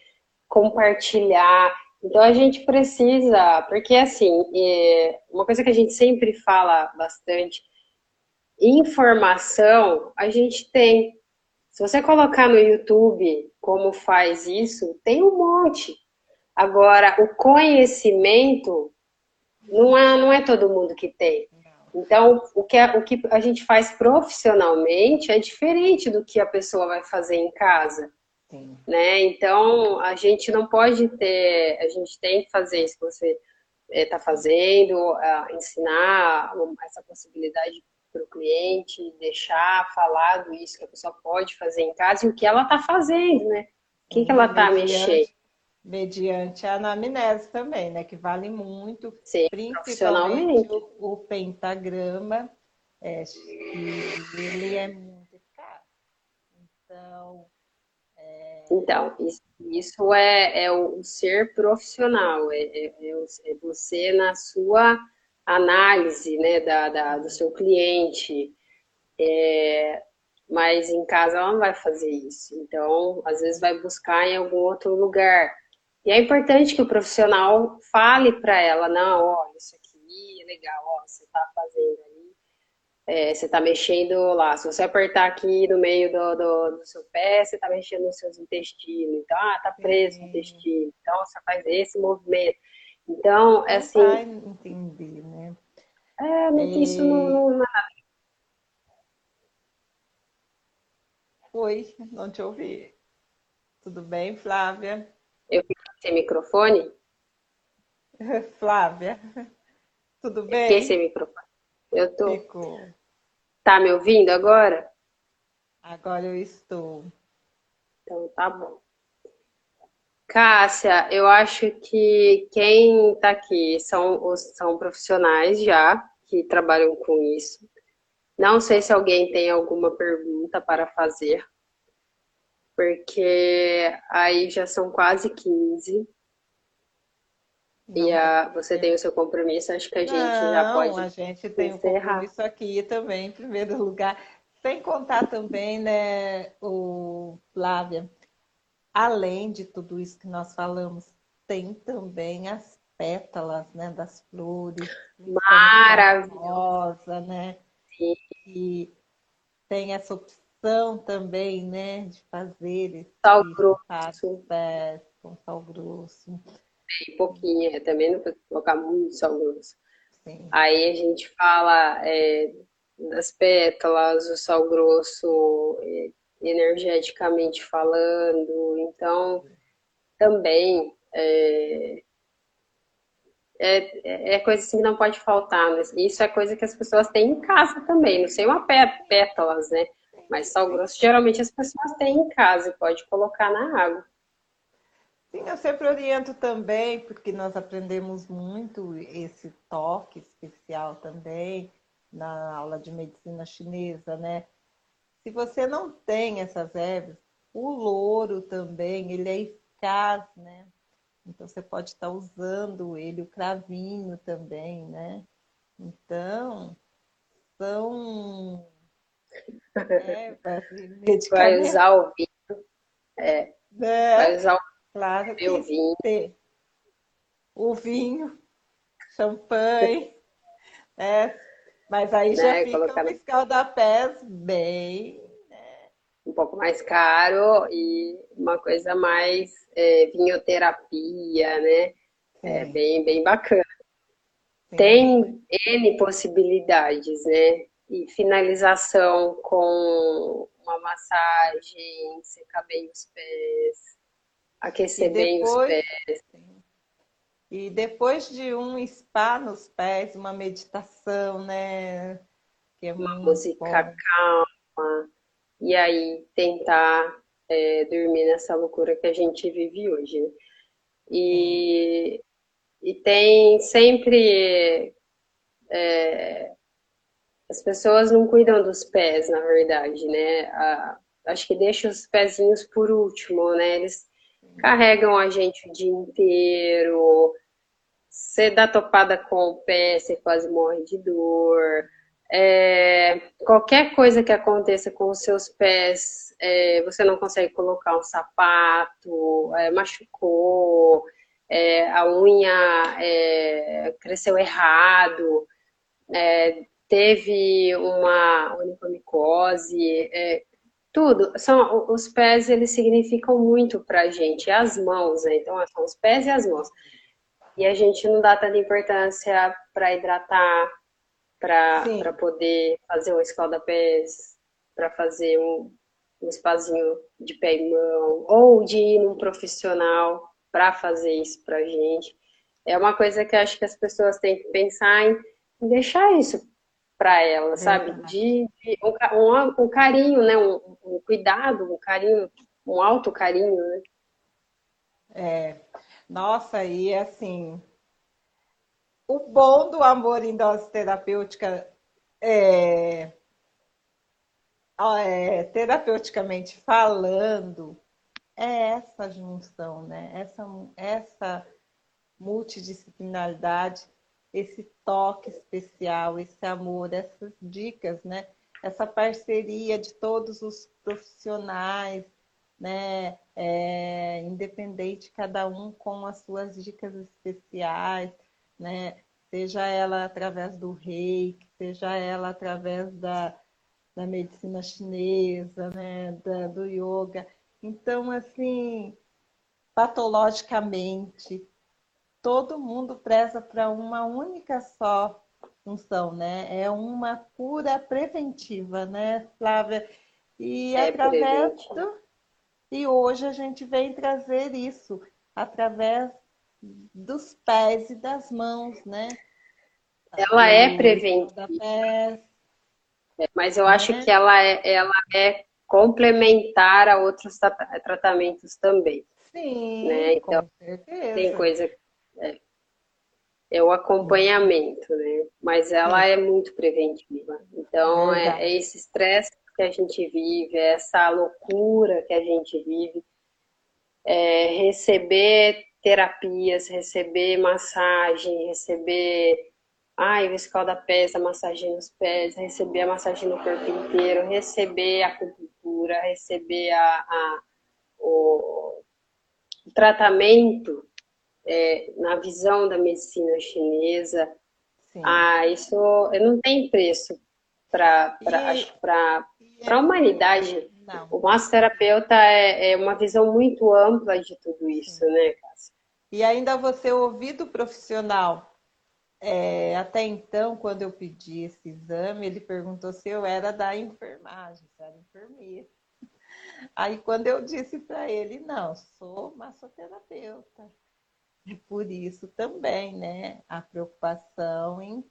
compartilhar. Então a gente precisa, porque assim, é, uma coisa que a gente sempre fala bastante, informação a gente tem. Se você colocar no YouTube como faz isso, tem um monte. Agora, o conhecimento não é, não é todo mundo que tem. Então, o que, a, o que a gente faz profissionalmente é diferente do que a pessoa vai fazer em casa. Sim. Né? Então, a gente não pode ter, a gente tem que fazer isso que você está é, fazendo, ensinar essa possibilidade para o cliente, deixar falado isso que a pessoa pode fazer em casa e o que ela está fazendo, né? O que, que ela está mexendo
mediante a anamnese também, né? Que vale muito,
Sim,
principalmente o, o, pentagrama, é, ele é muito eficaz. Então.
Então isso, é, é, o ser profissional, é, é, é, é você na sua análise né, da, da do seu cliente. É, mas em casa ela não vai fazer isso. Então, às vezes vai buscar em algum outro lugar. E é importante que o profissional fale para ela, não, olha, isso aqui é legal, ó, você está fazendo é, você está mexendo lá. Se você apertar aqui no meio do, do, do seu pé, você está mexendo nos seus intestinos. Então, ah, tá preso o intestino. Então, você faz esse movimento. Então, é assim.
Vai entender, né?
É, não, e... isso não, não, não
Oi, não te ouvi. Tudo bem, Flávia?
Eu fico sem microfone?
Flávia, tudo bem?
Fiquei sem microfone. Eu tô. Ficou. Tá me ouvindo agora?
Agora eu estou.
Então tá bom. Cássia, eu acho que quem está aqui são, são profissionais já que trabalham com isso. Não sei se alguém tem alguma pergunta para fazer porque aí já são quase 15. Não, e a, você tem o seu compromisso, acho que a gente não, já pode.
A gente tem encerrar. um compromisso aqui também, em primeiro lugar. Sem contar também, né, o Flávia, além de tudo isso que nós falamos, tem também as pétalas né, das flores.
Maravilhosa,
né?
Sim.
E tem essa opção também, né, de fazer esse
sal grosso.
Com sal grosso.
Pouquinho, é, também não precisa colocar muito sal grosso. Sim. Aí a gente fala é, das pétalas, o sal grosso, é, energeticamente falando, então também é, é, é, coisa assim que não pode faltar. Né? Isso é coisa que as pessoas têm em casa também, não sei uma pétalas, né? Mas sal grosso geralmente as pessoas têm em casa e pode colocar na água.
Sim, eu sempre oriento também, porque nós aprendemos muito esse toque especial também na aula de medicina chinesa, né? Se você não tem essas ervas, o louro também, ele é eficaz, né? Então você pode estar usando ele, o cravinho também, né? Então, são
é, vai usar o vinho. É.
é.
Vai usar o,
claro
o vinho. Ter.
O vinho, champanhe. é. Mas aí já né, fica colocar... um escaldapés bem. Né?
Um pouco mais caro e uma coisa mais é, vinhoterapia, né? É bem, bem bacana. Sim. Tem N possibilidades, né? e finalização com uma massagem, secar bem os pés, aquecer depois, bem os pés.
E depois de um spa nos pés, uma meditação, né?
Que é uma música bom. calma. E aí tentar é, dormir nessa loucura que a gente vive hoje. Né? E, e tem sempre é, as pessoas não cuidam dos pés, na verdade, né? acho que deixa os pezinhos por último, né? Eles carregam a gente o dia inteiro. Você dá topada com o pé, você quase morre de dor. É, qualquer coisa que aconteça com os seus pés, é, você não consegue colocar um sapato, é, machucou, é, a unha é, cresceu errado, é, teve uma onicomicose, tudo. São, os pés, eles significam muito para a gente, as mãos, né? Então, são os pés e as mãos. E a gente não dá tanta importância para hidratar, para poder fazer um escalda-pés, para fazer um, um espazinho de pé e mão, ou de ir num profissional para fazer isso para a gente. É uma coisa que acho que as pessoas têm que pensar em deixar isso para ela, sabe? De, de um, um, carinho, né? Um, um, cuidado, um carinho, um alto carinho, né?
É, nossa, e assim, o bom do amor em dose terapêutica é, é, terapeuticamente falando, é essa junção, né? Essa, essa multidisciplinaridade, esse toque especial, esse amor, essas dicas, né? Essa parceria de todos os profissionais, né? É, independente, cada um com as suas dicas especiais, né? Seja ela através do reiki, seja ela através da, da medicina chinesa, né? Da, do yoga. Então, assim, patologicamente, todo mundo preza para uma única só função, né? É uma cura preventiva, né, Flávia? E é através do... E hoje a gente vem trazer isso através dos pés e das mãos, né?
Ela é preventiva. É, mas eu acho né? que ela é, ela é complementar a outros tratamentos também.
Sim, né? então, com certeza.
Tem coisa é, é o acompanhamento, né? Mas ela é muito preventiva. Então, é, é esse estresse que a gente vive, é essa loucura que a gente vive, é receber terapias, receber massagem, receber ai, o escalda-pés, a massagem nos pés, receber a massagem no corpo inteiro, receber a acupuntura, receber a, a o, o tratamento é, na visão da medicina chinesa, Sim. ah, isso não tem preço para a humanidade. Não. O massoterapeuta é, é uma visão muito ampla de tudo isso, Sim. né, Cássia?
E ainda você ouvir do profissional. É, até então, quando eu pedi esse exame, ele perguntou se eu era da enfermagem, se era enfermeira. Aí, quando eu disse para ele, não, sou massoterapeuta. E por isso também, né, a preocupação em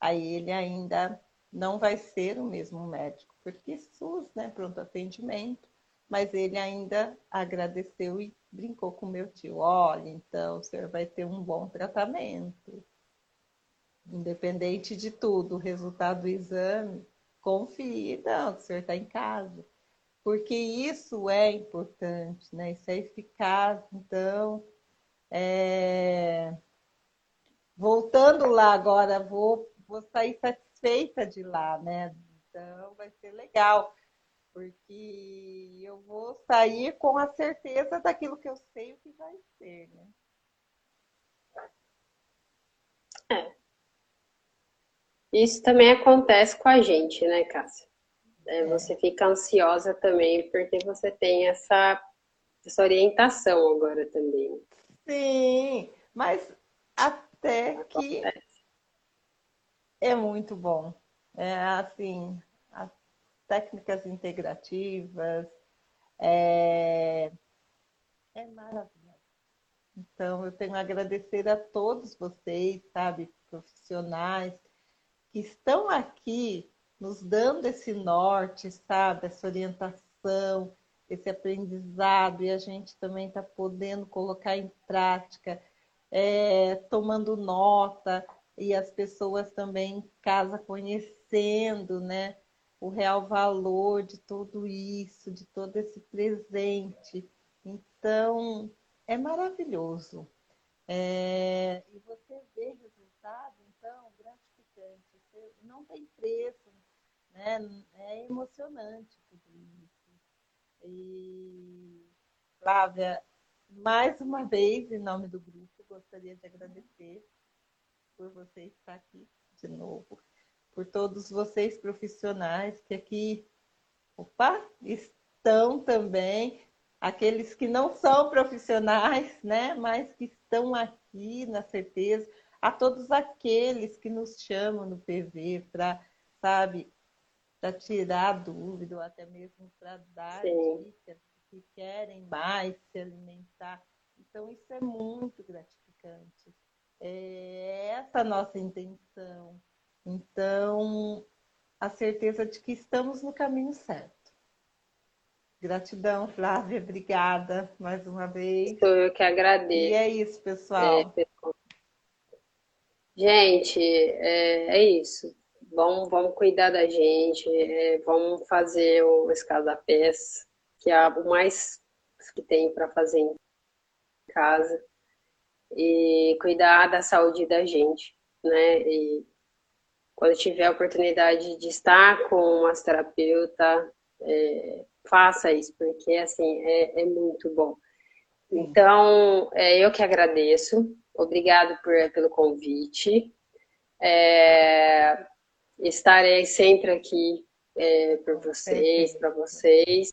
aí ele ainda não vai ser o mesmo médico, porque SUS, né, pronto atendimento, mas ele ainda agradeceu e brincou com meu tio, olha, então o senhor vai ter um bom tratamento. Independente de tudo, o resultado do exame, confie, não, o senhor está em casa. Porque isso é importante, né? Isso é eficaz, então é... Voltando lá agora, vou, vou sair satisfeita de lá, né? Então vai ser legal, porque eu vou sair com a certeza daquilo que eu sei o que vai ser, né?
É. Isso também acontece com a gente, né, Cássia? É, é. Você fica ansiosa também porque você tem essa, essa orientação agora também.
Sim, mas até que é muito bom. É assim, as técnicas integrativas é, é maravilhoso. Então, eu tenho a agradecer a todos vocês, sabe, profissionais, que estão aqui nos dando esse norte, sabe, essa orientação, esse aprendizado e a gente também está podendo colocar em prática, é, tomando nota e as pessoas também em casa conhecendo, né, o real valor de tudo isso, de todo esse presente. Então, é maravilhoso. É, e você vê resultado, então, gratificante. Não tem preço, né? É emocionante. E, Flávia, mais uma vez, em nome do grupo, gostaria de agradecer por você estar aqui de novo. por todos vocês profissionais que aqui, opa, estão também, aqueles que não são profissionais, né, mas que estão aqui na certeza, a todos aqueles que nos chamam no PV para, sabe, para tirar dúvida ou até mesmo para dar Sim. dicas que querem mais se alimentar. Então, isso é muito gratificante. É essa a nossa intenção. Então, a certeza de que estamos no caminho certo. Gratidão, Flávia, obrigada mais uma vez.
Sou eu que agradeço. E
é isso, pessoal. É, pessoal.
Gente, é, é, isso. Vamos, vamos cuidar da gente, é, vamos fazer o escada pés, que é o mais que tem para fazer em casa e cuidar da saúde da gente, né? E quando tiver a oportunidade de estar com uma massoterapeuta, é, faça isso, porque assim é, é muito bom. Então, é, eu que agradeço. Obrigado por, pelo convite. É, estarei sempre aqui é, por vocês, para vocês.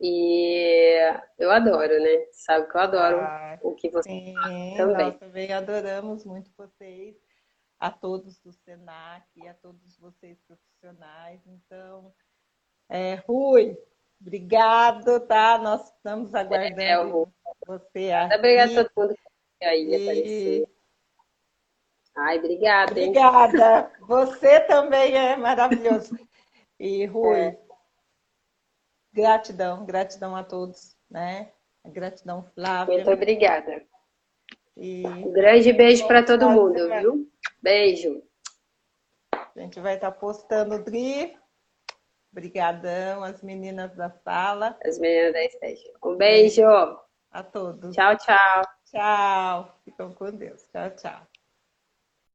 E eu adoro, né? Sabe que eu adoro ah, o que você sim, também.
Nós também adoramos muito vocês, a todos do Senac e a todos vocês profissionais. Então, é, Rui, obrigado, tá? Nós estamos aguardando é, é, você aqui.
Obrigada a todo mundo que aí e... Ai, obrigada.
Obrigada. Você também é maravilhoso. E Rui, é. Gratidão, gratidão a todos, né? Gratidão, Flávia.
Muito obrigada. E... Um grande beijo para todo mundo, viu? Beijo.
A gente vai estar tá postando, Dri. Obrigadão, as meninas da sala.
As meninas da Estética. Um beijo.
A todos.
Tchau, tchau.
Tchau. Ficam com Deus. Tchau, tchau.